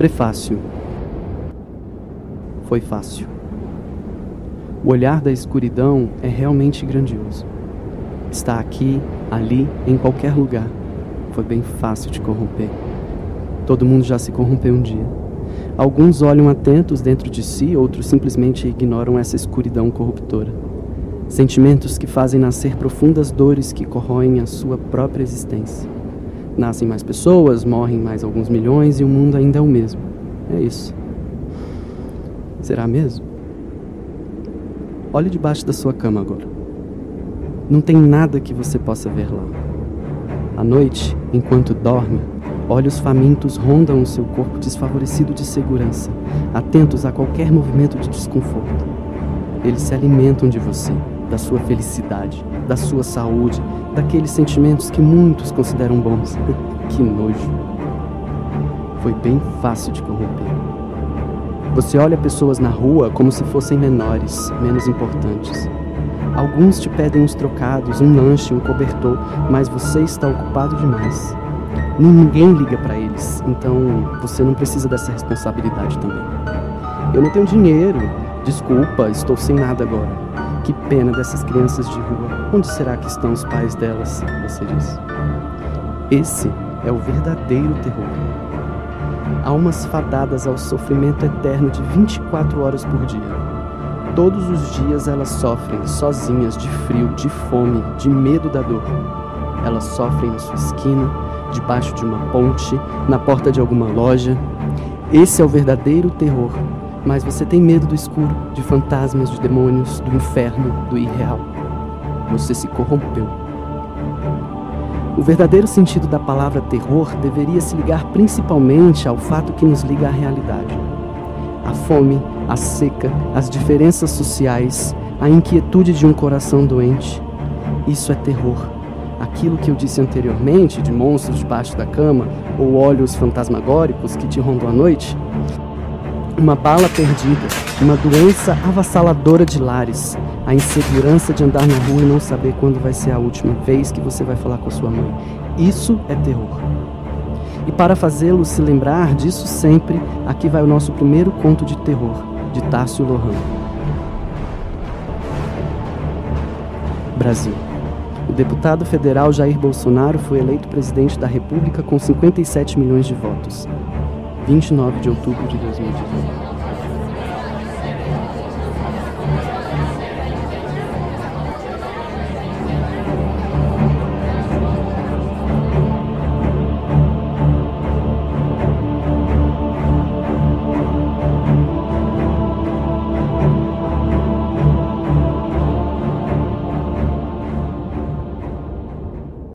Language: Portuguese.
Prefácio. Foi fácil. O olhar da escuridão é realmente grandioso. Está aqui, ali, em qualquer lugar. Foi bem fácil te corromper. Todo mundo já se corrompeu um dia. Alguns olham atentos dentro de si, outros simplesmente ignoram essa escuridão corruptora. Sentimentos que fazem nascer profundas dores que corroem a sua própria existência. Nascem mais pessoas, morrem mais alguns milhões e o mundo ainda é o mesmo. É isso. Será mesmo? Olhe debaixo da sua cama agora. Não tem nada que você possa ver lá. À noite, enquanto dorme, olhos famintos rondam o seu corpo desfavorecido de segurança, atentos a qualquer movimento de desconforto. Eles se alimentam de você, da sua felicidade, da sua saúde, daqueles sentimentos que muitos consideram bons. que nojo. Foi bem fácil de corromper. Você olha pessoas na rua como se fossem menores, menos importantes. Alguns te pedem uns trocados, um lanche, um cobertor, mas você está ocupado demais. Ninguém liga para eles, então você não precisa dessa responsabilidade também. Eu não tenho dinheiro, desculpa, estou sem nada agora. Que pena dessas crianças de rua. Onde será que estão os pais delas? Você diz. Esse é o verdadeiro terror. Almas fadadas ao sofrimento eterno de 24 horas por dia. Todos os dias elas sofrem sozinhas de frio, de fome, de medo da dor. Elas sofrem na sua esquina, debaixo de uma ponte, na porta de alguma loja. Esse é o verdadeiro terror mas você tem medo do escuro, de fantasmas, de demônios, do inferno, do irreal. Você se corrompeu. O verdadeiro sentido da palavra terror deveria se ligar principalmente ao fato que nos liga à realidade. A fome, a seca, as diferenças sociais, a inquietude de um coração doente. Isso é terror. Aquilo que eu disse anteriormente de monstros debaixo da cama ou olhos fantasmagóricos que te rondam à noite uma bala perdida, uma doença avassaladora de lares, a insegurança de andar na rua e não saber quando vai ser a última vez que você vai falar com a sua mãe. Isso é terror. E para fazê-lo se lembrar disso sempre, aqui vai o nosso primeiro conto de terror, de Tássio Lohan. Brasil. O deputado federal Jair Bolsonaro foi eleito presidente da República com 57 milhões de votos. 29 de outubro de 2018.